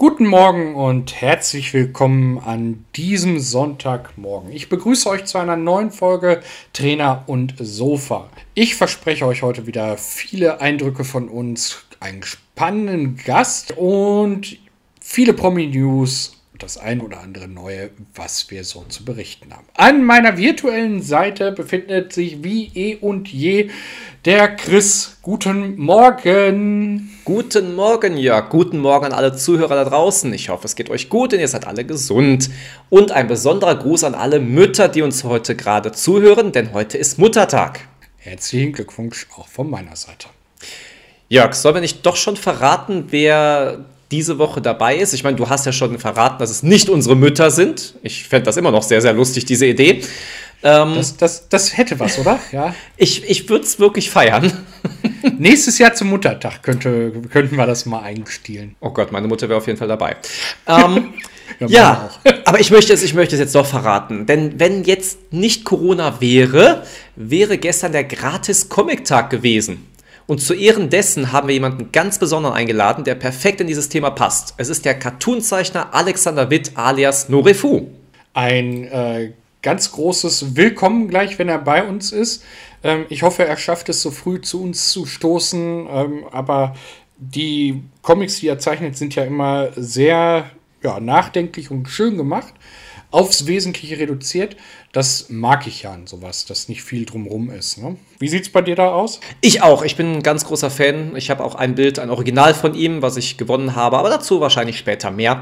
Guten Morgen und herzlich willkommen an diesem Sonntagmorgen. Ich begrüße euch zu einer neuen Folge Trainer und Sofa. Ich verspreche euch heute wieder viele Eindrücke von uns, einen spannenden Gast und viele Promi-News das ein oder andere Neue, was wir so zu berichten haben. An meiner virtuellen Seite befindet sich wie eh und je der Chris. Guten Morgen. Guten Morgen, Jörg. Guten Morgen an alle Zuhörer da draußen. Ich hoffe, es geht euch gut und ihr seid alle gesund. Und ein besonderer Gruß an alle Mütter, die uns heute gerade zuhören, denn heute ist Muttertag. Herzlichen Glückwunsch auch von meiner Seite. Jörg, sollen wir nicht doch schon verraten, wer diese Woche dabei ist. Ich meine, du hast ja schon verraten, dass es nicht unsere Mütter sind. Ich fände das immer noch sehr, sehr lustig, diese Idee. Ähm, das, das, das hätte was, oder? Ja. Ich, ich würde es wirklich feiern. Nächstes Jahr zum Muttertag könnte, könnten wir das mal einstielen. Oh Gott, meine Mutter wäre auf jeden Fall dabei. Ähm, ja, ja aber ich möchte, es, ich möchte es jetzt doch verraten. Denn wenn jetzt nicht Corona wäre, wäre gestern der Gratis-Comic-Tag gewesen. Und zu Ehren dessen haben wir jemanden ganz besonderen eingeladen, der perfekt in dieses Thema passt. Es ist der Cartoonzeichner Alexander Witt alias Norefu. Ein äh, ganz großes Willkommen gleich, wenn er bei uns ist. Ähm, ich hoffe, er schafft es so früh zu uns zu stoßen. Ähm, aber die Comics, die er zeichnet, sind ja immer sehr ja, nachdenklich und schön gemacht aufs Wesentliche reduziert. Das mag ich ja an sowas, dass nicht viel drumrum ist. Ne? Wie sieht es bei dir da aus? Ich auch. Ich bin ein ganz großer Fan. Ich habe auch ein Bild, ein Original von ihm, was ich gewonnen habe, aber dazu wahrscheinlich später mehr.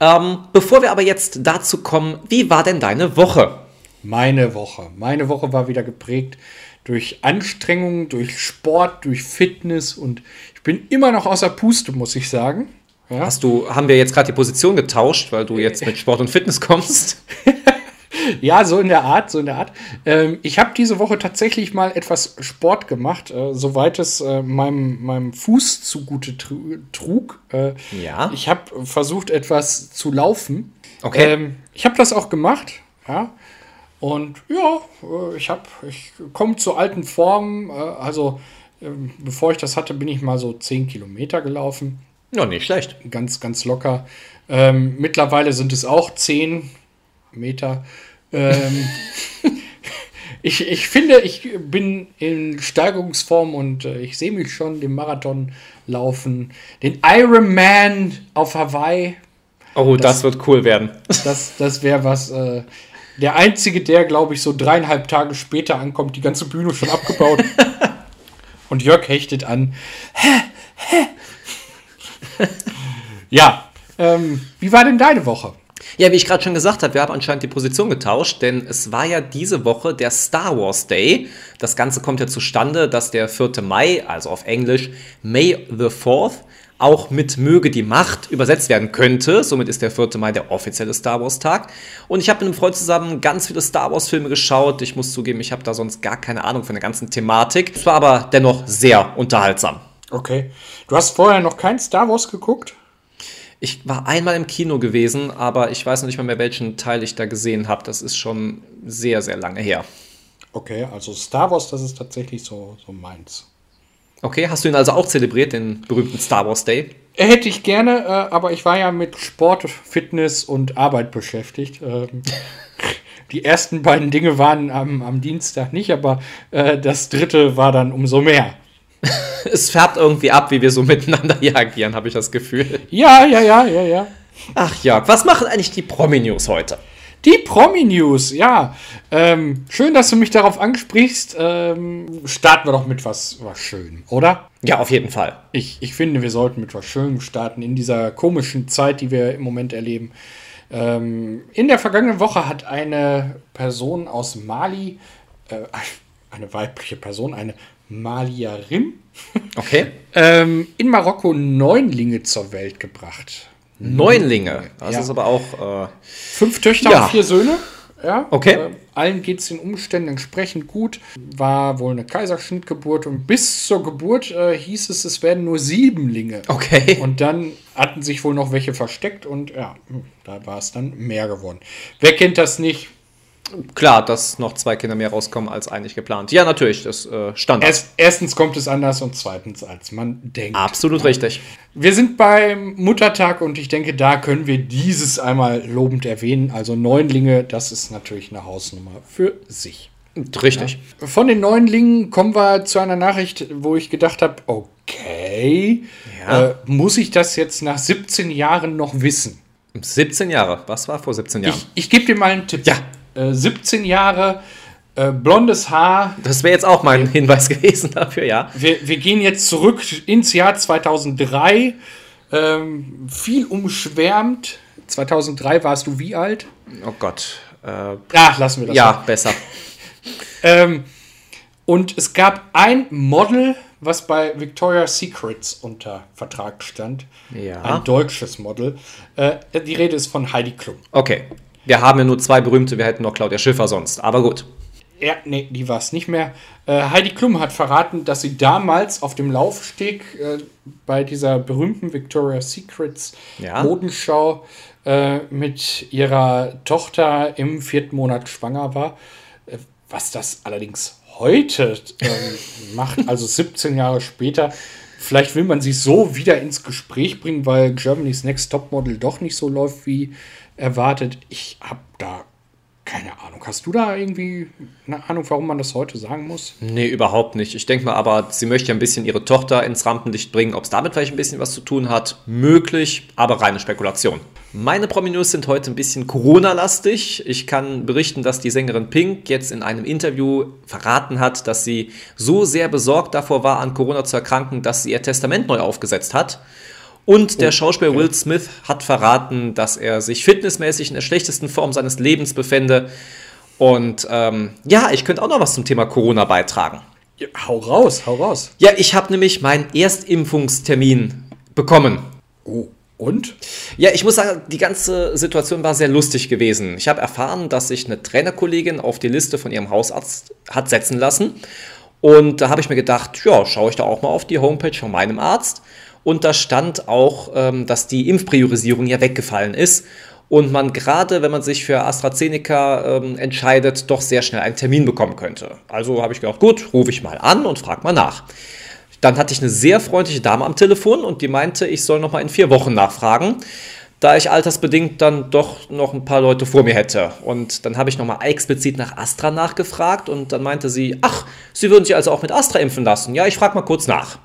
Ähm, bevor wir aber jetzt dazu kommen, wie war denn deine Woche? Meine Woche. Meine Woche war wieder geprägt durch Anstrengungen, durch Sport, durch Fitness und ich bin immer noch außer Puste, muss ich sagen. Ja. Hast du, haben wir jetzt gerade die Position getauscht, weil du jetzt mit Sport und Fitness kommst? ja, so in der Art, so in der Art. Ähm, ich habe diese Woche tatsächlich mal etwas Sport gemacht, äh, soweit es äh, meinem, meinem Fuß zugute trug. Äh, ja. Ich habe versucht, etwas zu laufen. Okay. Ähm, ich habe das auch gemacht, ja. Und ja, äh, ich habe, ich komme zur alten Form. Äh, also, ähm, bevor ich das hatte, bin ich mal so 10 Kilometer gelaufen. Ja, nicht schlecht. Ganz, ganz locker. Ähm, mittlerweile sind es auch 10 Meter. Ähm, ich, ich finde, ich bin in Steigerungsform und äh, ich sehe mich schon den Marathon laufen. Den Ironman auf Hawaii. Oh, das, das wird cool werden. Das, das wäre was. Äh, der einzige, der, glaube ich, so dreieinhalb Tage später ankommt, die ganze Bühne schon abgebaut. und Jörg hechtet an. Hä? Hä? Ja, ähm, wie war denn deine Woche? Ja, wie ich gerade schon gesagt habe, wir haben anscheinend die Position getauscht, denn es war ja diese Woche der Star Wars Day. Das Ganze kommt ja zustande, dass der 4. Mai, also auf Englisch May the 4th, auch mit Möge die Macht übersetzt werden könnte. Somit ist der 4. Mai der offizielle Star Wars Tag. Und ich habe mit einem Freund zusammen ganz viele Star Wars Filme geschaut. Ich muss zugeben, ich habe da sonst gar keine Ahnung von der ganzen Thematik. Es war aber dennoch sehr unterhaltsam. Okay. Du hast vorher noch kein Star Wars geguckt? Ich war einmal im Kino gewesen, aber ich weiß noch nicht mal mehr, welchen Teil ich da gesehen habe. Das ist schon sehr, sehr lange her. Okay, also Star Wars, das ist tatsächlich so, so meins. Okay, hast du ihn also auch zelebriert, den berühmten Star Wars Day? Hätte ich gerne, äh, aber ich war ja mit Sport, Fitness und Arbeit beschäftigt. Ähm, die ersten beiden Dinge waren am, am Dienstag nicht, aber äh, das dritte war dann umso mehr. es färbt irgendwie ab, wie wir so miteinander hier agieren, habe ich das Gefühl. Ja, ja, ja, ja, ja. Ach ja, was machen eigentlich die Promi-News heute? Die Promi-News, ja. Ähm, schön, dass du mich darauf ansprichst. Ähm, starten wir doch mit was, was Schönem, oder? Ja, auf jeden Fall. Ich, ich finde, wir sollten mit was Schönem starten in dieser komischen Zeit, die wir im Moment erleben. Ähm, in der vergangenen Woche hat eine Person aus Mali, äh, eine weibliche Person, eine Malierin. Okay. ähm, in Marokko Neunlinge zur Welt gebracht. Neunlinge. Das ja. ist aber auch. Äh, Fünf Töchter ja. und vier Söhne. Ja. Okay. Äh, allen geht es den Umständen entsprechend gut. War wohl eine Kaiserschnittgeburt und bis zur Geburt äh, hieß es, es werden nur Siebenlinge. Okay. Und dann hatten sich wohl noch welche versteckt und ja, hm, da war es dann mehr geworden. Wer kennt das nicht? Klar, dass noch zwei Kinder mehr rauskommen als eigentlich geplant. Ja, natürlich, das äh, Standard. Erst, erstens kommt es anders und zweitens, als man denkt. Absolut ja. richtig. Wir sind beim Muttertag und ich denke, da können wir dieses einmal lobend erwähnen. Also Neunlinge, das ist natürlich eine Hausnummer für sich. Richtig. Ja. Von den Neunlingen kommen wir zu einer Nachricht, wo ich gedacht habe, okay, ja. äh, muss ich das jetzt nach 17 Jahren noch wissen? 17 Jahre, was war vor 17 Jahren? Ich, ich gebe dir mal einen Tipp. Ja. Äh, 17 Jahre, äh, blondes Haar. Das wäre jetzt auch mein Hinweis gewesen dafür, ja. Wir, wir gehen jetzt zurück ins Jahr 2003. Ähm, viel umschwärmt. 2003 warst du wie alt? Oh Gott. Äh, ja, lassen wir das. Ja, mal. besser. Ähm, und es gab ein Model, was bei Victoria's Secrets unter Vertrag stand. Ja. Ein deutsches Model. Äh, die Rede ist von Heidi Klum. Okay. Wir haben ja nur zwei berühmte, wir hätten noch Claudia Schiffer sonst, aber gut. Ja, nee, die war es nicht mehr. Äh, Heidi Klum hat verraten, dass sie damals auf dem Laufsteg äh, bei dieser berühmten Victoria's Secrets ja. Modenschau äh, mit ihrer Tochter im vierten Monat schwanger war. Äh, was das allerdings heute ähm, macht, also 17 Jahre später, vielleicht will man sie so wieder ins Gespräch bringen, weil Germany's Next Topmodel doch nicht so läuft wie erwartet. Ich habe da keine Ahnung. Hast du da irgendwie eine Ahnung, warum man das heute sagen muss? Nee, überhaupt nicht. Ich denke mal aber, sie möchte ein bisschen ihre Tochter ins Rampenlicht bringen. Ob es damit vielleicht ein bisschen was zu tun hat, möglich, aber reine Spekulation. Meine Prominus sind heute ein bisschen Corona-lastig. Ich kann berichten, dass die Sängerin Pink jetzt in einem Interview verraten hat, dass sie so sehr besorgt davor war, an Corona zu erkranken, dass sie ihr Testament neu aufgesetzt hat. Und der oh, Schauspieler okay. Will Smith hat verraten, dass er sich fitnessmäßig in der schlechtesten Form seines Lebens befände. Und ähm, ja, ich könnte auch noch was zum Thema Corona beitragen. Ja, hau raus, hau raus. Ja, ich habe nämlich meinen Erstimpfungstermin bekommen. Oh. Und? Ja, ich muss sagen, die ganze Situation war sehr lustig gewesen. Ich habe erfahren, dass sich eine Trainerkollegin auf die Liste von ihrem Hausarzt hat setzen lassen. Und da habe ich mir gedacht, ja, schaue ich da auch mal auf die Homepage von meinem Arzt. Und da stand auch, ähm, dass die Impfpriorisierung ja weggefallen ist und man gerade, wenn man sich für AstraZeneca ähm, entscheidet, doch sehr schnell einen Termin bekommen könnte. Also habe ich gedacht, gut, rufe ich mal an und frage mal nach. Dann hatte ich eine sehr freundliche Dame am Telefon und die meinte, ich soll noch mal in vier Wochen nachfragen, da ich altersbedingt dann doch noch ein paar Leute vor mir hätte. Und dann habe ich noch mal explizit nach Astra nachgefragt und dann meinte sie, ach, Sie würden sich also auch mit Astra impfen lassen. Ja, ich frage mal kurz nach.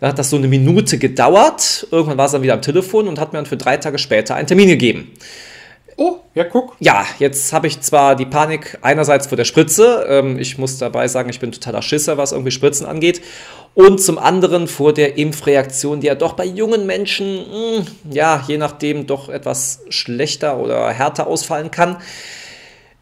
Dann hat das so eine Minute gedauert. Irgendwann war es dann wieder am Telefon und hat mir dann für drei Tage später einen Termin gegeben. Oh, ja, guck. Ja, jetzt habe ich zwar die Panik einerseits vor der Spritze. Ähm, ich muss dabei sagen, ich bin totaler Schisser, was irgendwie Spritzen angeht. Und zum anderen vor der Impfreaktion, die ja doch bei jungen Menschen, mh, hm, ja, je nachdem doch etwas schlechter oder härter ausfallen kann.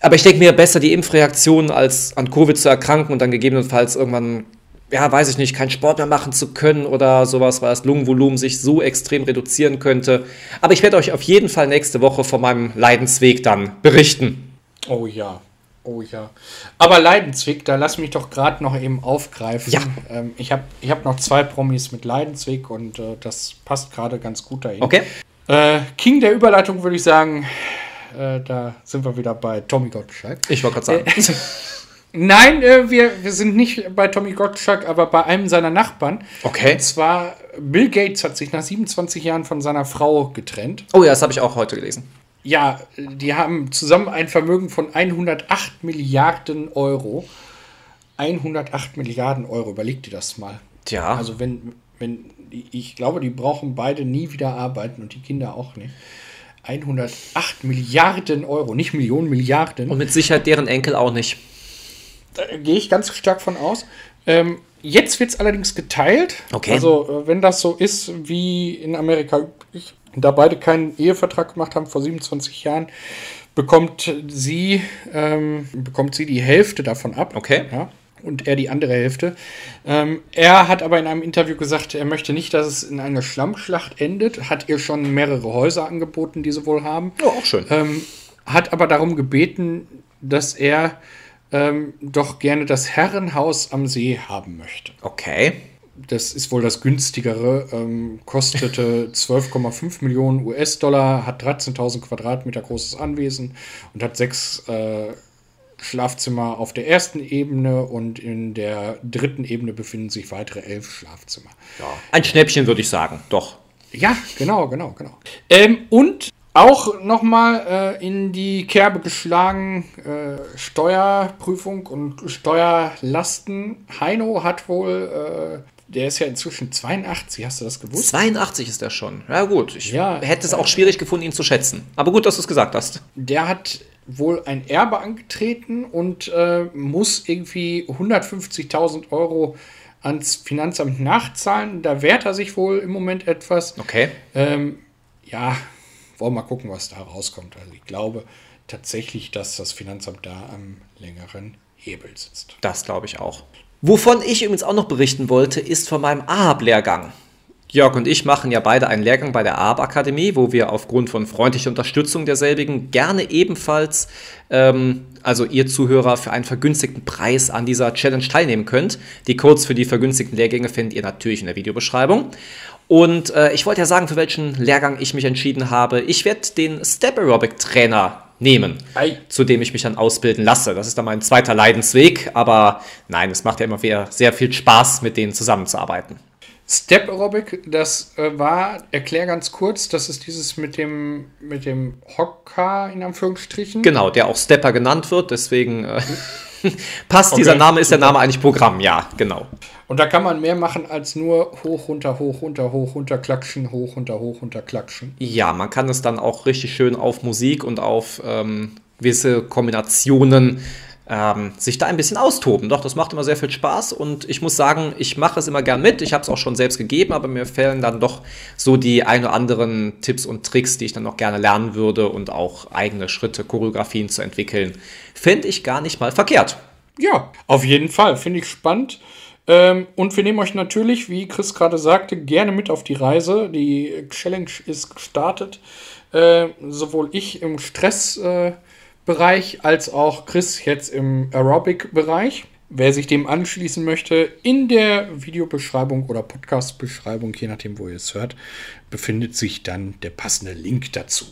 Aber ich denke mir, besser die Impfreaktion als an Covid zu erkranken und dann gegebenenfalls irgendwann ja, weiß ich nicht, keinen Sport mehr machen zu können oder sowas, weil das Lungenvolumen sich so extrem reduzieren könnte. Aber ich werde euch auf jeden Fall nächste Woche von meinem Leidensweg dann berichten. Oh ja, oh ja. Aber Leidensweg, da lass mich doch gerade noch eben aufgreifen. Ja. Ähm, ich habe ich hab noch zwei Promis mit Leidensweg und äh, das passt gerade ganz gut dahin. Okay. Äh, King der Überleitung würde ich sagen, äh, da sind wir wieder bei Tommy Gottschalk. Ich wollte gerade sagen. Nein, äh, wir, wir sind nicht bei Tommy Gottschalk, aber bei einem seiner Nachbarn. Okay. Und zwar Bill Gates hat sich nach 27 Jahren von seiner Frau getrennt. Oh ja, das habe ich auch heute gelesen. Ja, die haben zusammen ein Vermögen von 108 Milliarden Euro. 108 Milliarden Euro, überleg dir das mal. Tja. Also wenn, wenn, ich glaube, die brauchen beide nie wieder arbeiten und die Kinder auch nicht. 108 Milliarden Euro, nicht Millionen, Milliarden. Und mit Sicherheit deren Enkel auch nicht. Da gehe ich ganz stark von aus. Ähm, jetzt wird es allerdings geteilt. Okay. Also, äh, wenn das so ist wie in Amerika üblich, da beide keinen Ehevertrag gemacht haben vor 27 Jahren, bekommt sie, ähm, bekommt sie die Hälfte davon ab. Okay. Ja, und er die andere Hälfte. Ähm, er hat aber in einem Interview gesagt, er möchte nicht, dass es in einer Schlammschlacht endet. Hat ihr schon mehrere Häuser angeboten, die sie wohl haben. Ja, auch schön. Ähm, hat aber darum gebeten, dass er ähm, doch gerne das Herrenhaus am See haben möchte. Okay. Das ist wohl das günstigere, ähm, kostete 12,5 Millionen US-Dollar, hat 13.000 Quadratmeter großes Anwesen und hat sechs äh, Schlafzimmer auf der ersten Ebene und in der dritten Ebene befinden sich weitere elf Schlafzimmer. Ja, ein Schnäppchen würde ich sagen, doch. Ja, genau, genau, genau. Ähm, und auch nochmal äh, in die Kerbe geschlagen, äh, Steuerprüfung und Steuerlasten. Heino hat wohl, äh, der ist ja inzwischen 82, hast du das gewusst? 82 ist er schon. Ja gut, ich ja, hätte es auch schwierig gefunden, ihn zu schätzen. Aber gut, dass du es gesagt hast. Der hat wohl ein Erbe angetreten und äh, muss irgendwie 150.000 Euro ans Finanzamt nachzahlen. Da wehrt er sich wohl im Moment etwas. Okay. Ähm, ja, wollen wir mal gucken, was da rauskommt. Also ich glaube tatsächlich, dass das Finanzamt da am längeren Hebel sitzt. Das glaube ich auch. Wovon ich übrigens auch noch berichten wollte, ist von meinem AHAB-Lehrgang. Jörg und ich machen ja beide einen Lehrgang bei der AHAB-Akademie, wo wir aufgrund von freundlicher Unterstützung derselbigen gerne ebenfalls, ähm, also ihr Zuhörer, für einen vergünstigten Preis an dieser Challenge teilnehmen könnt. Die Codes für die vergünstigten Lehrgänge findet ihr natürlich in der Videobeschreibung. Und äh, ich wollte ja sagen, für welchen Lehrgang ich mich entschieden habe. Ich werde den Step Aerobic Trainer nehmen, Ei. zu dem ich mich dann ausbilden lasse. Das ist dann mein zweiter Leidensweg, aber nein, es macht ja immer wieder sehr viel Spaß, mit denen zusammenzuarbeiten. Step Aerobic, das äh, war, erklär ganz kurz, das ist dieses mit dem, mit dem Hocker in Anführungsstrichen. Genau, der auch Stepper genannt wird, deswegen äh, passt okay. dieser Name, ist der Name eigentlich Programm, ja, genau. Und da kann man mehr machen als nur hoch, runter, hoch, runter, hoch, runter, klatschen, hoch, runter, hoch, runter, klatschen. Ja, man kann es dann auch richtig schön auf Musik und auf ähm, gewisse Kombinationen ähm, sich da ein bisschen austoben. Doch, das macht immer sehr viel Spaß und ich muss sagen, ich mache es immer gern mit. Ich habe es auch schon selbst gegeben, aber mir fehlen dann doch so die ein oder anderen Tipps und Tricks, die ich dann noch gerne lernen würde und auch eigene Schritte, Choreografien zu entwickeln. Fände ich gar nicht mal verkehrt. Ja, auf jeden Fall. Finde ich spannend. Ähm, und wir nehmen euch natürlich, wie Chris gerade sagte, gerne mit auf die Reise. Die Challenge ist gestartet. Äh, sowohl ich im Stressbereich äh, als auch Chris jetzt im Aerobic-Bereich. Wer sich dem anschließen möchte, in der Videobeschreibung oder Podcast-Beschreibung, je nachdem, wo ihr es hört, befindet sich dann der passende Link dazu.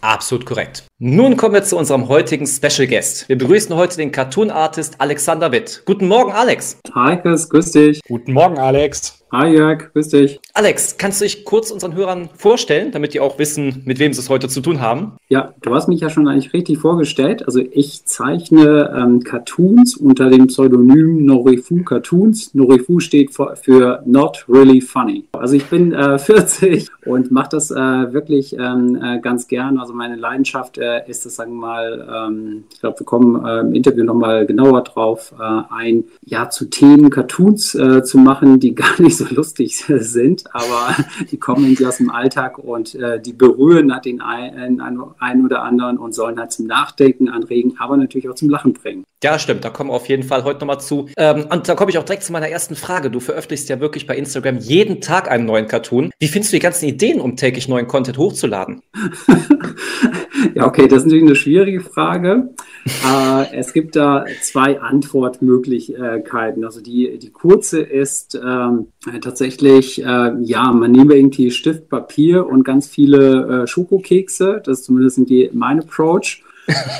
Absolut korrekt. Nun kommen wir zu unserem heutigen Special Guest. Wir begrüßen heute den Cartoon Artist Alexander Witt. Guten Morgen, Alex. Hi, Chris, grüß dich. Guten Morgen, Alex. Hi Jörg, grüß dich. Alex, kannst du dich kurz unseren Hörern vorstellen, damit die auch wissen, mit wem sie es heute zu tun haben? Ja, du hast mich ja schon eigentlich richtig vorgestellt. Also ich zeichne ähm, Cartoons unter dem Pseudonym Norifu Cartoons. Norifu steht für, für Not Really Funny. Also ich bin äh, 40 und mache das äh, wirklich ähm, äh, ganz gern. Also meine Leidenschaft äh, ist es, sagen wir mal, ähm, ich glaube, wir kommen äh, im Interview nochmal genauer drauf äh, ein, ja, zu Themen Cartoons zu machen, die gar nicht so so lustig sind, aber die kommen irgendwie aus dem Alltag und äh, die berühren halt den einen, einen oder anderen und sollen halt zum Nachdenken anregen, aber natürlich auch zum Lachen bringen. Ja, stimmt. Da kommen wir auf jeden Fall heute nochmal zu. Ähm, und da komme ich auch direkt zu meiner ersten Frage. Du veröffentlichst ja wirklich bei Instagram jeden Tag einen neuen Cartoon. Wie findest du die ganzen Ideen, um täglich neuen Content hochzuladen? ja, okay, das ist natürlich eine schwierige Frage. äh, es gibt da zwei Antwortmöglichkeiten. Also die, die kurze ist ähm, tatsächlich, äh, ja, man nehme irgendwie Stift, Papier und ganz viele äh, Schokokekse. Das ist zumindest die, mein Approach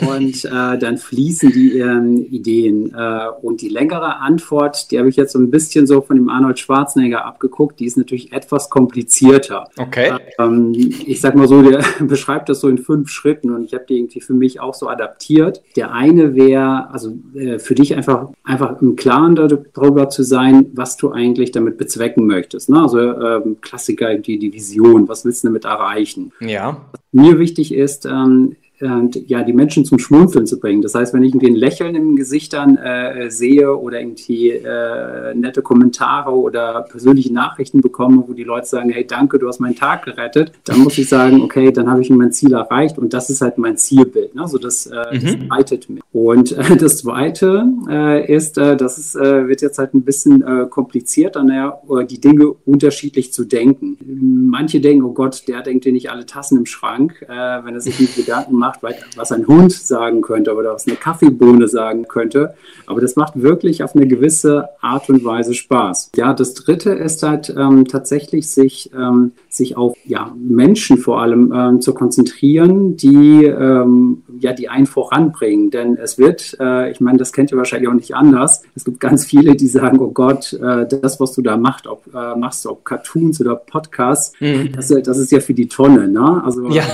und äh, dann fließen die ihren Ideen. Äh, und die längere Antwort, die habe ich jetzt so ein bisschen so von dem Arnold Schwarzenegger abgeguckt, die ist natürlich etwas komplizierter. Okay. Ähm, ich sag mal so, der beschreibt das so in fünf Schritten und ich habe die irgendwie für mich auch so adaptiert. Der eine wäre, also äh, für dich einfach, einfach im Klaren darüber zu sein, was du eigentlich damit bezwecken möchtest. Ne? Also ähm, Klassiker, die, die Vision, was willst du damit erreichen? Ja. Was mir wichtig ist, ähm, und, ja, die Menschen zum Schmunzeln zu bringen. Das heißt, wenn ich irgendwie ein Lächeln in den Gesichtern äh, sehe oder irgendwie äh, nette Kommentare oder persönliche Nachrichten bekomme, wo die Leute sagen, hey, danke, du hast meinen Tag gerettet, dann muss ich sagen, okay, dann habe ich mein Ziel erreicht und das ist halt mein Zielbild. Ne? Also das, äh, mhm. das leitet mich. Und äh, das Zweite äh, ist, äh, das ist, äh, wird jetzt halt ein bisschen äh, komplizierter, naja, die Dinge unterschiedlich zu denken. Manche denken, oh Gott, der denkt dir nicht alle Tassen im Schrank, äh, wenn er sich nicht Gedanken macht, macht, was ein Hund sagen könnte oder was eine Kaffeebohne sagen könnte. Aber das macht wirklich auf eine gewisse Art und Weise Spaß. Ja, das Dritte ist halt ähm, tatsächlich sich, ähm, sich auf ja, Menschen vor allem ähm, zu konzentrieren, die ähm, ja, die einen voranbringen. Denn es wird, äh, ich meine, das kennt ihr wahrscheinlich auch nicht anders. Es gibt ganz viele, die sagen, oh Gott, äh, das, was du da machst, ob, äh, machst, ob Cartoons oder Podcasts, mhm. das, das, ist ja für die Tonne. Ne? Also ja.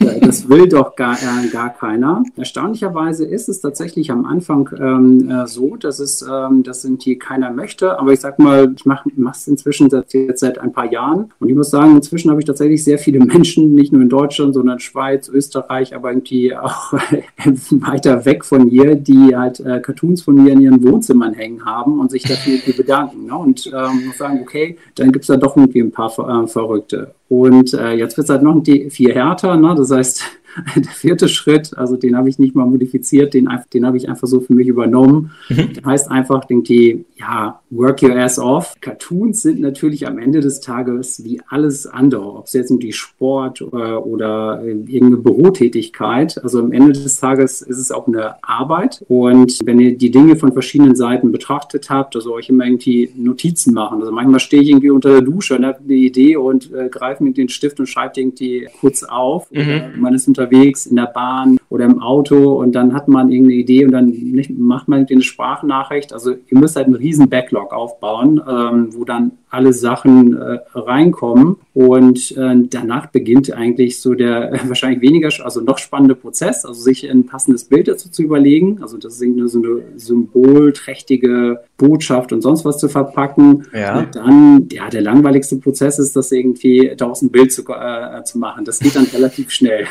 Äh, das will doch gar, äh, gar keiner. Erstaunlicherweise ist es tatsächlich am Anfang ähm, äh, so, dass es, ähm, das sind hier keiner möchte. Aber ich sag mal, ich mache es inzwischen seit, jetzt seit ein paar Jahren. Und ich muss sagen, inzwischen habe ich tatsächlich sehr viele Menschen, nicht nur in Deutschland, sondern Schweiz, Österreich, aber irgendwie auch weiter weg von hier, die halt äh, Cartoons von mir in ihren Wohnzimmern hängen haben und sich dafür bedanken. Ne? Und ähm, sagen, okay, dann gibt es da doch irgendwie ein paar äh, Verrückte. Und äh, jetzt wird es halt noch viel härter. Ne? Das heißt, der vierte Schritt, also den habe ich nicht mal modifiziert, den, den habe ich einfach so für mich übernommen. Mhm. Das heißt einfach, die, ja, work your ass off. Cartoons sind natürlich am Ende des Tages wie alles andere, ob es jetzt um die Sport oder, äh, oder irgendeine Bürotätigkeit. Also am Ende des Tages ist es auch eine Arbeit. Und wenn ihr die Dinge von verschiedenen Seiten betrachtet habt, also euch immer irgendwie Notizen machen. Also manchmal stehe ich irgendwie unter der Dusche und habe eine Idee und äh, greife mit den Stift und schreibe irgendwie kurz auf. Mhm. man ist unter unterwegs in der Bahn oder im Auto und dann hat man irgendeine Idee und dann macht man eine Sprachnachricht. Also ihr müsst halt einen riesen Backlog aufbauen, ähm, wo dann alle Sachen äh, reinkommen und äh, danach beginnt eigentlich so der äh, wahrscheinlich weniger, also noch spannende Prozess, also sich ein passendes Bild dazu zu überlegen. Also das ist nur so eine symbolträchtige Botschaft und sonst was zu verpacken. Ja. Und dann, ja, der langweiligste Prozess ist, das irgendwie daraus ein Bild zu, äh, zu machen. Das geht dann relativ schnell.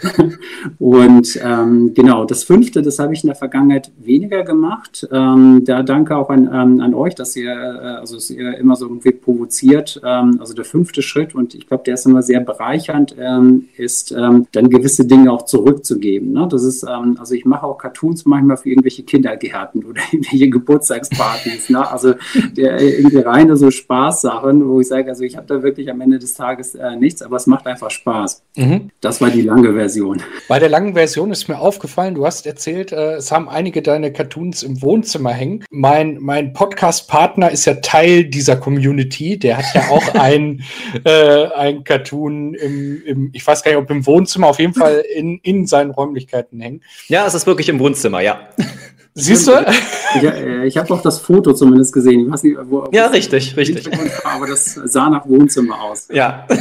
und ähm, genau, das fünfte, das habe ich in der Vergangenheit weniger gemacht. Ähm, da danke auch an, ähm, an euch, dass ihr, äh, also dass ihr immer so irgendwie provoziert. Ähm, also der fünfte Schritt, und ich glaube, der ist immer sehr bereichernd, ähm, ist ähm, dann gewisse Dinge auch zurückzugeben. Ne? Das ist, also ich mache auch Cartoons manchmal für irgendwelche Kindergärten oder irgendwelche Geburtstagspartys. ne? Also der, irgendwie reine so Spaßsachen, wo ich sage, also ich habe da wirklich am Ende des Tages äh, nichts, aber es macht einfach Spaß. Mhm. Das war die lange Version. Bei der langen Version ist mir aufgefallen, du hast erzählt, äh, es haben einige deine Cartoons im Wohnzimmer hängen. Mein, mein Podcast-Partner ist ja Teil dieser Community. Der hat ja auch ein, äh, ein Cartoon im, im, ich weiß gar nicht, ob im Wohnzimmer, auf jeden Fall in, in seinen Räumlichkeiten hängen. Ja, es ist wirklich im Wohnzimmer, ja. Siehst du? Ich, äh, ich habe doch das Foto zumindest gesehen. Ich weiß nicht, wo, ja, richtig, richtig. aber das sah nach Wohnzimmer aus. Ja.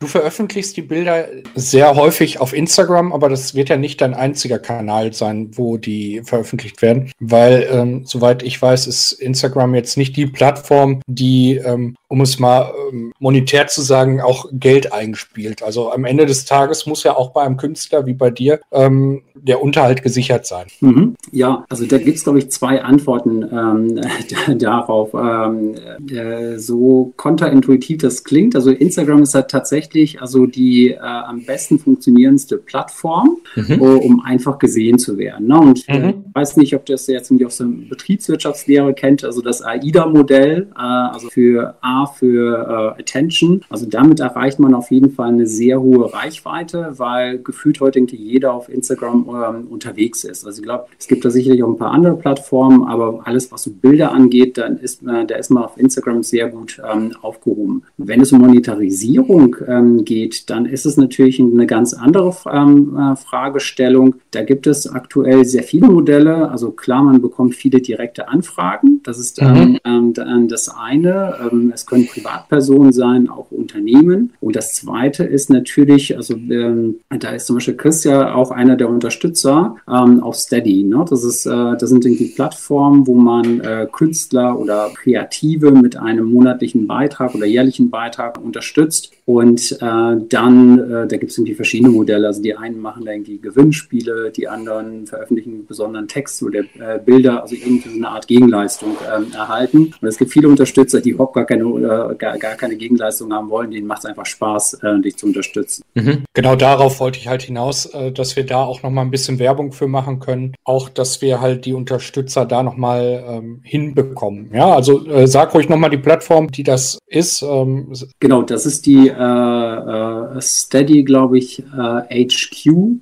Du veröffentlichst die Bilder sehr häufig auf Instagram, aber das wird ja nicht dein einziger Kanal sein, wo die veröffentlicht werden, weil, ähm, soweit ich weiß, ist Instagram jetzt nicht die Plattform, die, ähm, um es mal ähm, monetär zu sagen, auch Geld eingespielt. Also am Ende des Tages muss ja auch bei einem Künstler wie bei dir ähm, der Unterhalt gesichert sein. Mhm. Ja, also da gibt es, glaube ich, zwei Antworten ähm, darauf. Ähm, äh, so konterintuitiv das klingt. Also Instagram ist halt tatsächlich also die äh, am besten funktionierendste Plattform, mhm. uh, um einfach gesehen zu werden. Ne? Und äh, mhm. ich weiß nicht, ob das jetzt irgendwie aus der Betriebswirtschaftslehre kennt, also das AIDA-Modell, äh, also für A für äh, Attention. Also damit erreicht man auf jeden Fall eine sehr hohe Reichweite, weil gefühlt heute irgendwie jeder auf Instagram ähm, unterwegs ist. Also ich glaube, es gibt da sicherlich auch ein paar andere Plattformen, aber alles, was so Bilder angeht, dann ist, äh, da ist man auf Instagram sehr gut ähm, aufgehoben. Wenn es um Monetarisierung ähm, geht, dann ist es natürlich eine ganz andere ähm, äh, Fragestellung. Da gibt es aktuell sehr viele Modelle. Also klar, man bekommt viele direkte Anfragen. Das ist mhm. Ähm, ähm, das eine. Ähm, es können Privatpersonen sein, auch Unternehmen. Und das zweite ist natürlich, also da ist zum Beispiel Chris ja auch einer der Unterstützer auf Steady. Ne? Das, ist, äh, das sind irgendwie Plattformen, wo man äh, Künstler oder Kreative mit einem monatlichen Beitrag oder jährlichen Beitrag unterstützt. Und äh, dann, äh, da gibt es irgendwie verschiedene Modelle. Also die einen machen da irgendwie Gewinnspiele, die anderen veröffentlichen besonderen Text oder äh, Bilder, also irgendwie so eine Art Gegenleistung ähm, erhalten. Und es gibt viele Unterstützer, die überhaupt gar keine, äh, gar, gar keine Gegenleistung haben wollen. Denen macht es einfach Spaß, äh, dich zu unterstützen. Mhm. Genau darauf wollte ich halt hinaus, äh, dass wir da auch nochmal ein bisschen Werbung für machen können. Auch, dass wir halt die Unterstützer da nochmal ähm, hinbekommen. Ja, also äh, sag ruhig nochmal die Plattform, die das ist. Ähm, genau, das ist die äh, äh, Steady, glaube ich, HQ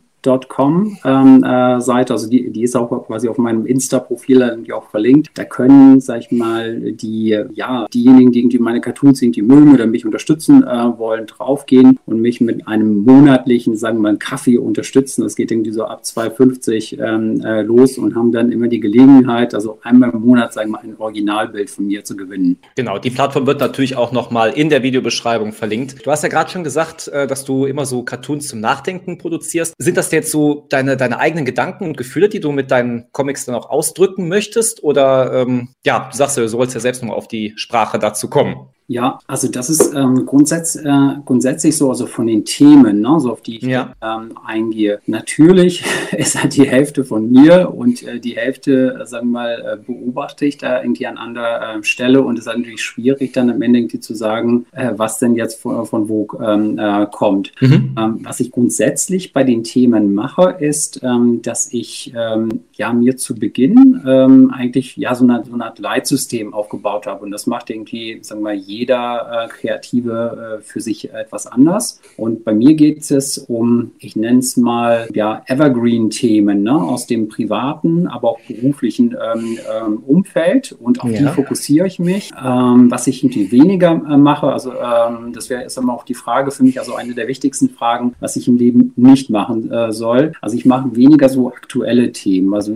Com ähm, äh, Seite, also die, die ist auch quasi auf meinem Insta-Profil irgendwie auch verlinkt. Da können, sag ich mal, die, ja, diejenigen, die irgendwie meine Cartoons irgendwie mögen oder mich unterstützen äh, wollen, draufgehen und mich mit einem monatlichen, sagen wir mal, Kaffee unterstützen. Das geht irgendwie so ab 2,50 ähm, äh, los und haben dann immer die Gelegenheit, also einmal im Monat, sagen wir mal, ein Originalbild von mir zu gewinnen. Genau, die Plattform wird natürlich auch nochmal in der Videobeschreibung verlinkt. Du hast ja gerade schon gesagt, äh, dass du immer so Cartoons zum Nachdenken produzierst. Sind das jetzt so deine, deine eigenen Gedanken und Gefühle, die du mit deinen Comics dann auch ausdrücken möchtest? Oder ähm, ja, du sagst ja, du sollst ja selbst noch auf die Sprache dazu kommen. Ja, also das ist ähm, grundsätz, äh, grundsätzlich so, also von den Themen, ne, so auf die ich ja. ähm, eingehe. Natürlich ist halt die Hälfte von mir und äh, die Hälfte, äh, sagen wir mal, äh, beobachte ich da irgendwie an anderer äh, Stelle und es ist natürlich schwierig, dann am Ende irgendwie zu sagen, äh, was denn jetzt von, von wo ähm, äh, kommt. Mhm. Ähm, was ich grundsätzlich bei den Themen mache, ist, ähm, dass ich ähm, ja mir zu Beginn ähm, eigentlich ja so eine, so eine Art Leitsystem aufgebaut habe und das macht irgendwie, sagen wir mal, jeder äh, Kreative äh, für sich etwas anders. Und bei mir geht es um, ich nenne es mal, ja, Evergreen-Themen ne? aus dem privaten, aber auch beruflichen ähm, ähm, Umfeld. Und auf ja. die fokussiere ich mich. Ähm, was ich irgendwie weniger äh, mache, also ähm, das wäre erst einmal auch die Frage für mich, also eine der wichtigsten Fragen, was ich im Leben nicht machen äh, soll. Also ich mache weniger so aktuelle Themen, also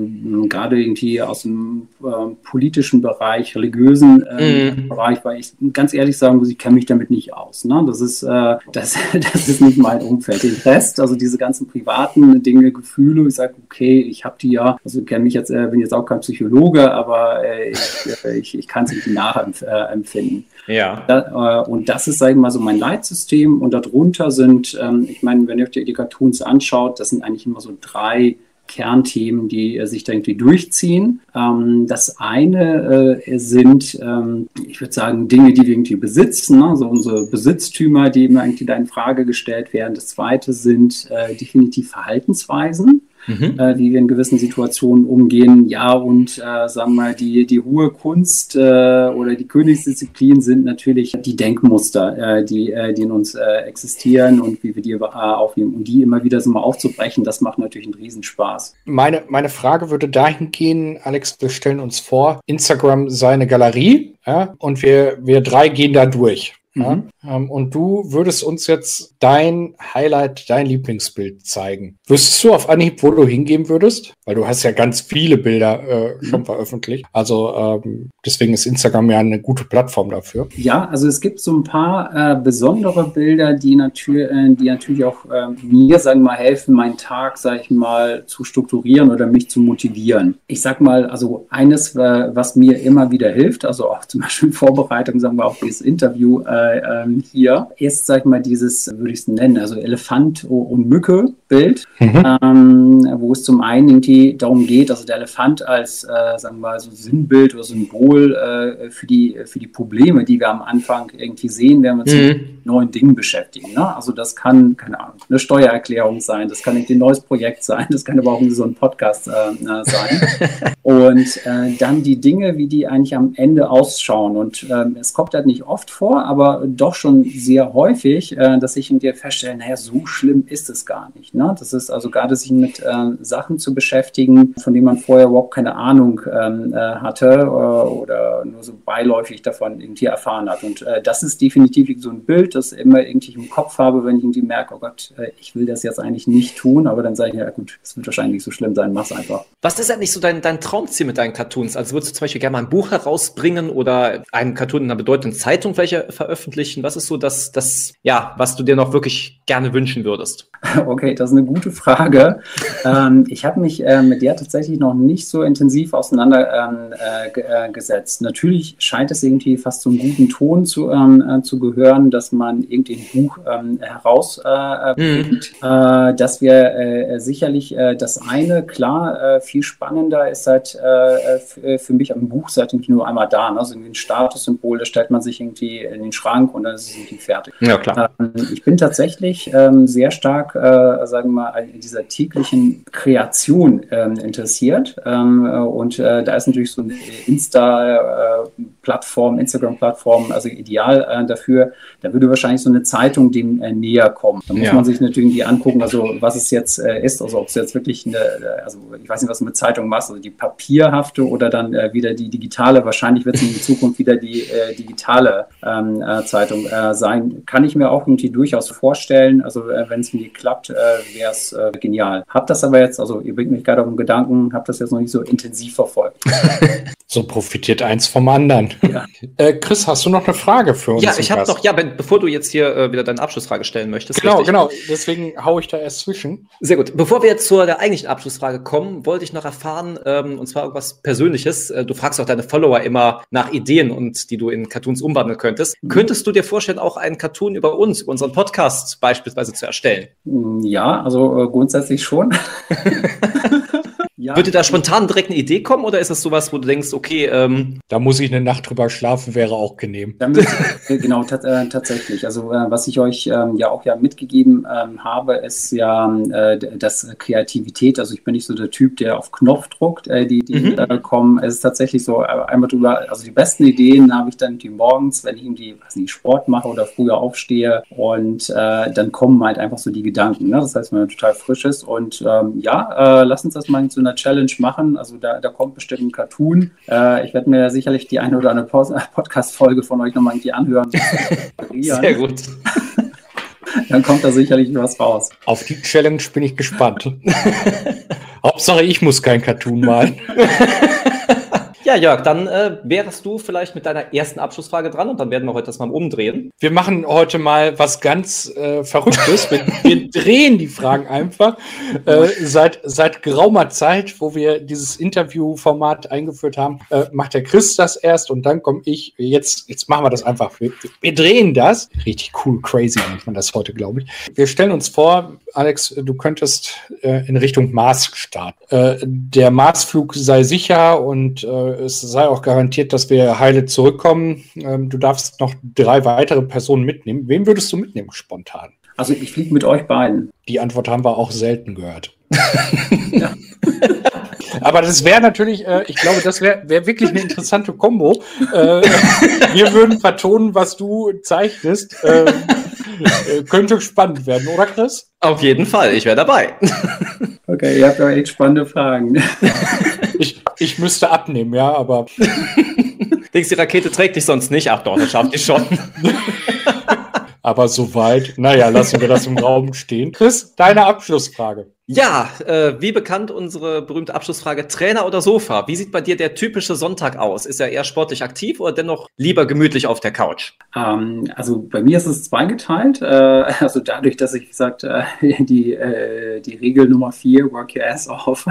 gerade irgendwie aus dem äh, politischen Bereich, religiösen äh, mm. Bereich, weil ich ganz ehrlich sagen muss, ich kenne mich damit nicht aus. Ne? Das, ist, äh, das, das ist nicht mein Umfeld. Den Rest, also diese ganzen privaten Dinge, Gefühle, ich sage, okay, ich habe die ja, also kenne mich jetzt, äh, bin jetzt auch kein Psychologe, aber äh, ich, äh, ich, ich kann es irgendwie nachempfinden. Ja. Da, äh, und das ist, sage ich mal, so mein Leitsystem. Und darunter sind, ähm, ich meine, wenn ihr euch die Cartoons anschaut, das sind eigentlich immer so drei Kernthemen, die äh, sich da irgendwie durchziehen. Ähm, das eine äh, sind, ähm, ich würde sagen, Dinge, die wir irgendwie besitzen, ne? also unsere Besitztümer, die immer irgendwie da in Frage gestellt werden. Das zweite sind äh, definitiv Verhaltensweisen mhm. äh, wie wir in gewissen Situationen umgehen. Ja, und äh, sagen wir mal, die, die hohe Kunst äh, oder die Königsdisziplin sind natürlich die Denkmuster, äh, die, äh, die in uns äh, existieren und wie wir die aufnehmen. Und die immer wieder so mal aufzubrechen, das macht natürlich einen Riesenspaß. Meine, meine Frage würde dahin gehen, Alex, wir stellen uns vor, Instagram sei eine Galerie ja, und wir, wir drei gehen da durch. Ja? Mhm. Ähm, und du würdest uns jetzt dein Highlight, dein Lieblingsbild zeigen. Wüsstest du auf Anhieb, wo du hingehen würdest? Weil du hast ja ganz viele Bilder äh, mhm. schon veröffentlicht. Also ähm, deswegen ist Instagram ja eine gute Plattform dafür. Ja, also es gibt so ein paar äh, besondere Bilder, die, natür äh, die natürlich auch äh, mir, sagen wir mal, helfen, meinen Tag, sag ich mal, zu strukturieren oder mich zu motivieren. Ich sag mal, also eines, was mir immer wieder hilft, also auch zum Beispiel Vorbereitung, sagen wir auch dieses Interview, äh, ähm, hier ist, sag ich mal, dieses, würde ich es nennen, also Elefant und Mücke Bild, mhm. ähm, wo es zum einen irgendwie darum geht, also der Elefant als, äh, sagen wir mal, so Sinnbild oder Symbol äh, für, die, für die Probleme, die wir am Anfang irgendwie sehen, wenn wir mhm. Mit neuen Dingen beschäftigen. Ne? Also das kann, keine Ahnung, eine Steuererklärung sein, das kann ein neues Projekt sein, das kann aber auch so ein Podcast äh, sein. und äh, dann die Dinge, wie die eigentlich am Ende ausschauen. Und ähm, es kommt halt nicht oft vor, aber doch schon sehr häufig, äh, dass ich in dir feststelle, naja, so schlimm ist es gar nicht. Ne? Das ist also gerade sich mit äh, Sachen zu beschäftigen, von denen man vorher überhaupt keine Ahnung ähm, äh, hatte äh, oder nur so beiläufig davon irgendwie erfahren hat. Und das ist definitiv so ein Bild, das immer irgendwie im Kopf habe, wenn ich irgendwie merke, oh Gott, äh, ich will das jetzt eigentlich nicht tun, aber dann sage ich, ja gut, es wird wahrscheinlich nicht so schlimm sein, mach's einfach. Was ist eigentlich so dein, dein Traumziel mit deinen Cartoons? Also würdest du zum Beispiel gerne mal ein Buch herausbringen oder einen Cartoon in einer bedeutenden Zeitung welche veröffentlichen? Was ist so das, das, ja, was du dir noch wirklich gerne wünschen würdest? Okay, das ist eine gute Frage. ähm, ich habe mich äh, mit der tatsächlich noch nicht so intensiv auseinandergesetzt. Ähm, äh, äh Natürlich scheint es irgendwie fast zum guten Ton zu, ähm, äh, zu gehören, dass man irgendwie ein Buch ähm, herausbringt. Mhm. Äh, dass wir äh, sicherlich das eine, klar, viel spannender ist halt für mich am Buch seit irgendwie nur einmal da. Ne? Also irgendwie ein Statussymbol, da stellt man sich irgendwie in den Schrank und dann ist es irgendwie fertig. Ja, klar. Ähm, ich bin tatsächlich ähm, sehr stark, äh, sagen wir mal, in dieser täglichen Kreation ähm, interessiert. Und äh, da ist natürlich so ein Insta- äh, Plattform, Instagram-Plattform, also ideal äh, dafür. Da würde wahrscheinlich so eine Zeitung dem äh, näher kommen. Da muss ja. man sich natürlich die angucken, also was es jetzt äh, ist, also ob es jetzt wirklich eine, äh, also ich weiß nicht, was du mit Zeitung machst, also die papierhafte oder dann äh, wieder die digitale. Wahrscheinlich wird es in Zukunft wieder die äh, digitale ähm, Zeitung sein. Kann ich mir auch irgendwie durchaus vorstellen. Also wenn es mir klappt, wäre es genial. Hab das aber jetzt, also ihr bringt mich gerade auf den Gedanken, hab das jetzt noch nicht so intensiv verfolgt. so profitiert eins vom anderen. Ja. Äh, Chris, hast du noch eine Frage für uns? Ja, ich habe noch, ja, wenn, bevor du jetzt hier äh, wieder deine Abschlussfrage stellen möchtest. Genau, richtig? genau. Deswegen haue ich da erst zwischen. Sehr gut. Bevor wir jetzt zur der eigentlichen Abschlussfrage kommen, wollte ich noch erfahren, ähm, und zwar irgendwas Persönliches. Äh, du fragst auch deine Follower immer nach Ideen und die du in Cartoons umwandeln könntest. Mhm. Könntest du dir vorstellen, auch einen Cartoon über uns, über unseren Podcast beispielsweise zu erstellen? Ja, also äh, grundsätzlich schon. Ja. Würde da spontan direkt eine Idee kommen oder ist das sowas, wo du denkst, okay, ähm da muss ich eine Nacht drüber schlafen, wäre auch genehm. Äh, genau, äh, tatsächlich. Also äh, was ich euch ähm, ja auch ja mitgegeben ähm, habe, ist ja äh, das Kreativität. Also ich bin nicht so der Typ, der auf Knopf druckt, äh, die, die mhm. Äh, kommen. Es ist tatsächlich so einmal drüber, also die besten Ideen habe ich dann die morgens, wenn ich irgendwie was nicht, Sport mache oder früher aufstehe und dann kommen halt einfach so die Gedanken. Ne? Das heißt, wenn man total frisch ist und ähm, ja, lass uns das mal zu einer Challenge machen. Also da, da kommt bestimmt ein Cartoon. Äh, ich werde mir sicherlich die eine oder andere Podcast-Folge von euch nochmal irgendwie anhören. Sehr gut. Dann kommt da sicherlich was raus. Auf die Challenge bin ich gespannt. Hauptsache, ich muss kein Cartoon malen. Ja, Jörg, dann äh, wärst du vielleicht mit deiner ersten Abschlussfrage dran und dann werden wir heute das mal umdrehen. Wir machen heute mal was ganz äh, Verrücktes. wir, wir, drehen die Fragen einfach. Äh, seit, seit geraumer Zeit, wo wir dieses Interviewformat eingeführt haben, äh, macht der Chris das erst und dann komme ich. Jetzt, jetzt machen wir das einfach. Wir, wir drehen das. Richtig cool, crazy nennt man das heute, glaube ich. Wir stellen uns vor, Alex, du könntest äh, in Richtung Mars starten. Äh, der Marsflug sei sicher und äh, es sei auch garantiert, dass wir heile zurückkommen. Ähm, du darfst noch drei weitere Personen mitnehmen. Wen würdest du mitnehmen spontan? Also ich fliege mit euch beiden. Die Antwort haben wir auch selten gehört. ja. Aber das wäre natürlich, äh, ich glaube, das wäre wär wirklich eine interessante Kombo. Äh, wir würden vertonen, was du zeichnest. Ähm, äh, könnte spannend werden, oder Chris? Auf jeden Fall, ich wäre dabei. Okay, ihr habt aber echt spannende Fragen. Ich, ich müsste abnehmen, ja, aber. Denkst die Rakete trägt dich sonst nicht? Ach doch, das schafft die schon. aber soweit, naja, lassen wir das im Raum stehen. Chris, deine Abschlussfrage. Ja, äh, wie bekannt unsere berühmte Abschlussfrage Trainer oder Sofa? Wie sieht bei dir der typische Sonntag aus? Ist er eher sportlich aktiv oder dennoch lieber gemütlich auf der Couch? Ähm, also bei mir ist es zweigeteilt. Äh, also dadurch, dass ich, wie gesagt, äh, die, äh, die Regel Nummer vier, Work Your Ass Off,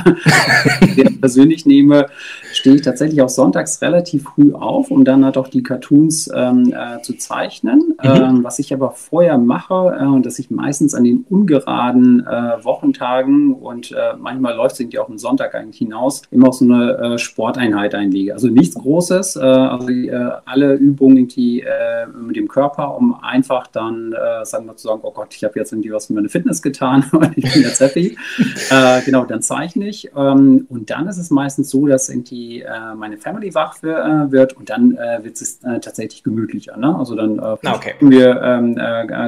persönlich nehme, stehe ich tatsächlich auch sonntags relativ früh auf, um dann halt auch die Cartoons ähm, äh, zu zeichnen. Mhm. Ähm, was ich aber vorher mache, äh, und dass ich meistens an den ungeraden Wochentagen Tagen und äh, manchmal läuft es irgendwie auch am Sonntag eigentlich hinaus, immer auch so eine äh, Sporteinheit einlege. Also nichts Großes, äh, also äh, alle Übungen irgendwie äh, mit dem Körper, um einfach dann, äh, sagen wir zu sagen, oh Gott, ich habe jetzt irgendwie was für meine Fitness getan und ich bin jetzt happy. genau, dann zeichne ich. Ähm, und dann ist es meistens so, dass irgendwie meine Family wach für, wird und dann wird es tatsächlich gemütlicher. Ne? Also dann okay. wir ähm,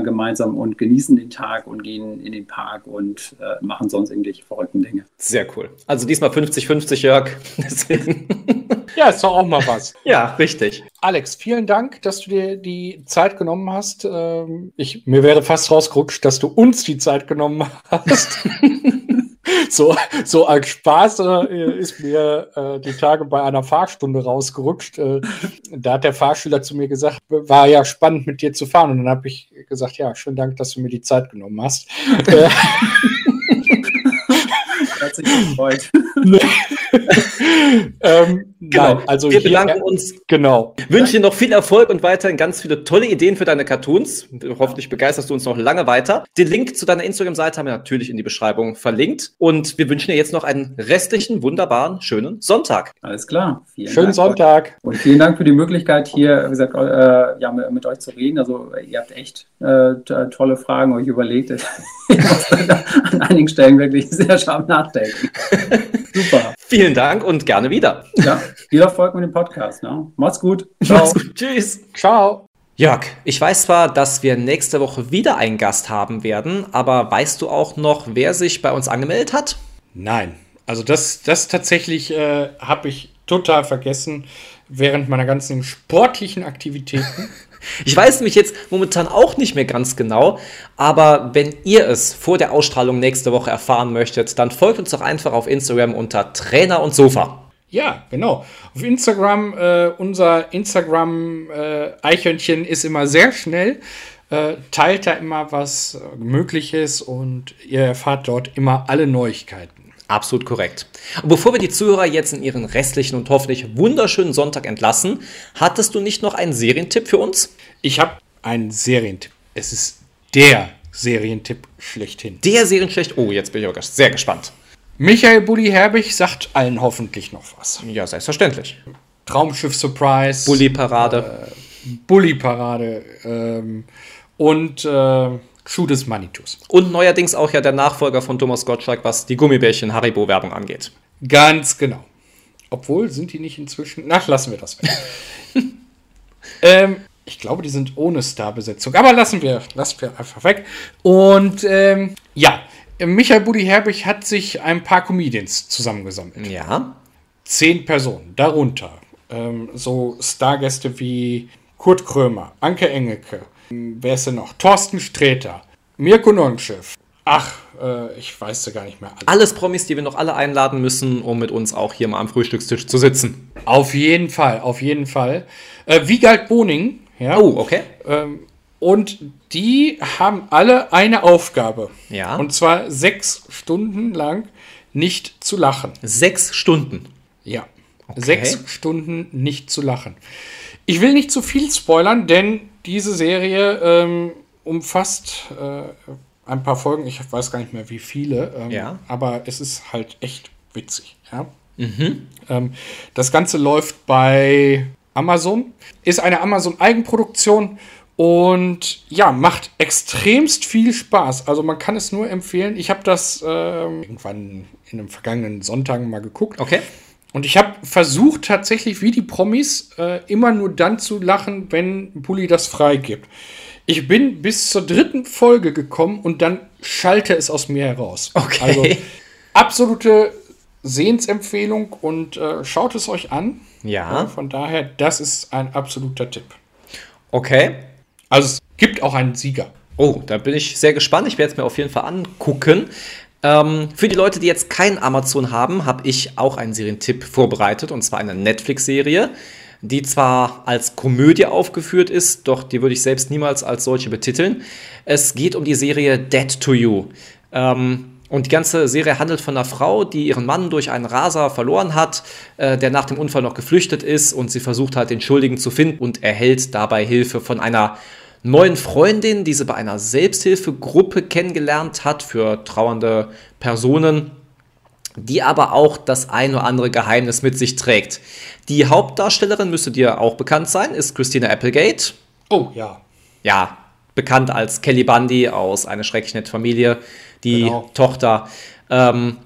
gemeinsam und genießen den Tag und gehen in den Park und machen machen sonst irgendwelche verrückten Dinge. Sehr cool. Also diesmal 50-50, Jörg. ja, ist doch auch mal was. ja, richtig. Alex, vielen Dank, dass du dir die Zeit genommen hast. Ähm, ich, mir wäre fast rausgerutscht, dass du uns die Zeit genommen hast. so, so als Spaß äh, ist mir äh, die Tage bei einer Fahrstunde rausgerutscht. Äh, da hat der Fahrschüler zu mir gesagt, war ja spannend mit dir zu fahren. Und dann habe ich gesagt, ja, schönen Dank, dass du mir die Zeit genommen hast. Hat sich gefreut. ähm, genau. Nein, also wir bedanken uns. Genau. Wünschen dir noch viel Erfolg und weiterhin ganz viele tolle Ideen für deine Cartoons. Hoffentlich begeisterst du uns noch lange weiter. Den Link zu deiner Instagram-Seite haben wir natürlich in die Beschreibung verlinkt. Und wir wünschen dir jetzt noch einen restlichen, wunderbaren, schönen Sonntag. Alles klar. Vielen Schönen Dank. Sonntag. Und vielen Dank für die Möglichkeit, hier, wie gesagt, äh, ja, mit, mit, euch zu reden. Also, ihr habt echt äh, tolle Fragen euch überlegt. ich muss an einigen Stellen wirklich sehr scharf nachdenken. Super. Vielen Dank und gerne wieder. Ja, viel Erfolg mit dem Podcast. Ne? Macht's gut. Ciao. Macht's gut. Tschüss. Ciao. Jörg, ich weiß zwar, dass wir nächste Woche wieder einen Gast haben werden, aber weißt du auch noch, wer sich bei uns angemeldet hat? Nein. Also das, das tatsächlich äh, habe ich total vergessen während meiner ganzen sportlichen Aktivitäten. Ich weiß nämlich jetzt momentan auch nicht mehr ganz genau, aber wenn ihr es vor der Ausstrahlung nächste Woche erfahren möchtet, dann folgt uns doch einfach auf Instagram unter Trainer und Sofa. Ja, genau. Auf Instagram, äh, unser Instagram-Eichhörnchen äh, ist immer sehr schnell, äh, teilt da immer was möglich ist und ihr erfahrt dort immer alle Neuigkeiten. Absolut korrekt. Und bevor wir die Zuhörer jetzt in ihren restlichen und hoffentlich wunderschönen Sonntag entlassen, hattest du nicht noch einen Serientipp für uns? Ich habe einen Serientipp. Es ist der Serientipp schlechthin. Der Serienschlecht? Oh, jetzt bin ich auch sehr gespannt. Michael Bulli Herbig sagt allen hoffentlich noch was. Ja, selbstverständlich. Traumschiff Surprise. Bulli Parade. Äh, Bulli Parade. Ähm, und äh, Schuh des Manitus. Und neuerdings auch ja der Nachfolger von Thomas Gottschalk, was die Gummibärchen Haribo-Werbung angeht. Ganz genau. Obwohl, sind die nicht inzwischen. Ach, lassen wir das weg. ähm, ich glaube, die sind ohne Starbesetzung. Aber lassen wir, lassen wir einfach weg. Und ähm, ja, Michael Buddy Herbig hat sich ein paar Comedians zusammengesammelt. Ja. Zehn Personen, darunter ähm, so Stargäste wie Kurt Krömer, Anke Engelke, Wer ist denn noch? Thorsten Sträter, Mirko Nonchev. Ach, äh, ich weiß ja gar nicht mehr. Alles. Alles Promis, die wir noch alle einladen müssen, um mit uns auch hier mal am Frühstückstisch zu sitzen. Auf jeden Fall, auf jeden Fall. Äh, Wiegald Boning. Ja. Oh, okay. Ähm, und die haben alle eine Aufgabe. Ja. Und zwar sechs Stunden lang nicht zu lachen. Sechs Stunden? Ja. Okay. Sechs Stunden nicht zu lachen. Ich will nicht zu viel spoilern, denn diese Serie ähm, umfasst äh, ein paar Folgen. Ich weiß gar nicht mehr, wie viele. Ähm, ja. Aber es ist halt echt witzig. Ja? Mhm. Ähm, das Ganze läuft bei Amazon. Ist eine Amazon-Eigenproduktion. Und ja, macht extremst viel Spaß. Also man kann es nur empfehlen. Ich habe das äh, irgendwann in den vergangenen Sonntagen mal geguckt. Okay. Und ich habe versucht, tatsächlich wie die Promis äh, immer nur dann zu lachen, wenn Bully das freigibt. Ich bin bis zur dritten Folge gekommen und dann schalte es aus mir heraus. Okay. Also absolute Sehensempfehlung und äh, schaut es euch an. Ja. Äh, von daher, das ist ein absoluter Tipp. Okay. Also es gibt auch einen Sieger. Oh, da bin ich sehr gespannt. Ich werde es mir auf jeden Fall angucken. Ähm, für die Leute, die jetzt kein Amazon haben, habe ich auch einen Serientipp vorbereitet und zwar eine Netflix-Serie, die zwar als Komödie aufgeführt ist, doch die würde ich selbst niemals als solche betiteln. Es geht um die Serie Dead to You. Ähm, und die ganze Serie handelt von einer Frau, die ihren Mann durch einen Raser verloren hat, äh, der nach dem Unfall noch geflüchtet ist und sie versucht halt den Schuldigen zu finden und erhält dabei Hilfe von einer neuen Freundin, die sie bei einer Selbsthilfegruppe kennengelernt hat für trauernde Personen, die aber auch das ein oder andere Geheimnis mit sich trägt. Die Hauptdarstellerin müsste dir auch bekannt sein, ist Christina Applegate. Oh ja. Ja, bekannt als Kelly Bundy aus Eine schrecklich nette Familie, die genau. Tochter. Ähm,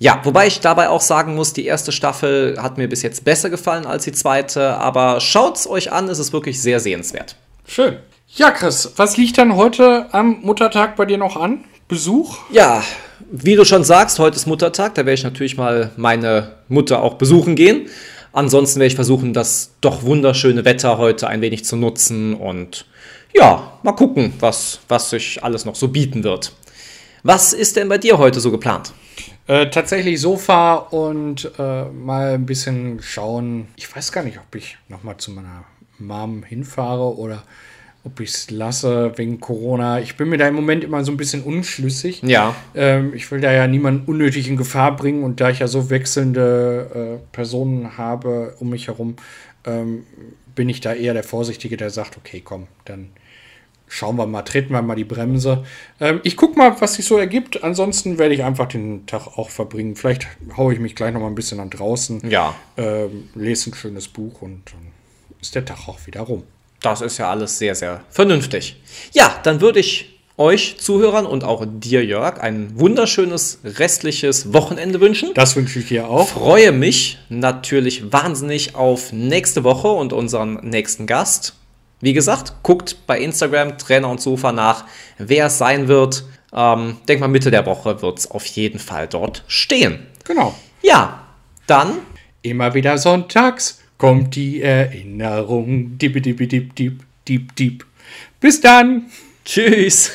ja, wobei ich dabei auch sagen muss, die erste Staffel hat mir bis jetzt besser gefallen als die zweite, aber schaut's euch an, es ist wirklich sehr sehenswert. Schön. Ja, Chris, was liegt dann heute am Muttertag bei dir noch an? Besuch? Ja, wie du schon sagst, heute ist Muttertag. Da werde ich natürlich mal meine Mutter auch besuchen gehen. Ansonsten werde ich versuchen, das doch wunderschöne Wetter heute ein wenig zu nutzen und ja, mal gucken, was, was sich alles noch so bieten wird. Was ist denn bei dir heute so geplant? Äh, tatsächlich Sofa und äh, mal ein bisschen schauen. Ich weiß gar nicht, ob ich nochmal zu meiner Mom hinfahre oder ob ich es lasse wegen Corona. Ich bin mir da im Moment immer so ein bisschen unschlüssig. Ja. Ähm, ich will da ja niemanden unnötig in Gefahr bringen und da ich ja so wechselnde äh, Personen habe um mich herum, ähm, bin ich da eher der Vorsichtige, der sagt, okay, komm, dann schauen wir mal, treten wir mal die Bremse. Ähm, ich gucke mal, was sich so ergibt. Ansonsten werde ich einfach den Tag auch verbringen. Vielleicht haue ich mich gleich noch mal ein bisschen an draußen. Ja. Ähm, lese ein schönes Buch und dann ist der Tag auch wieder rum. Das ist ja alles sehr, sehr vernünftig. Ja, dann würde ich euch Zuhörern und auch dir, Jörg, ein wunderschönes restliches Wochenende wünschen. Das wünsche ich dir auch. Freue mich natürlich wahnsinnig auf nächste Woche und unseren nächsten Gast. Wie gesagt, guckt bei Instagram Trainer und Sofa nach, wer es sein wird. Ähm, denk mal, Mitte der Woche wird es auf jeden Fall dort stehen. Genau. Ja, dann. Immer wieder sonntags kommt die Erinnerung. Diep, diep, diep, diep, diep, diep. Bis dann. Tschüss.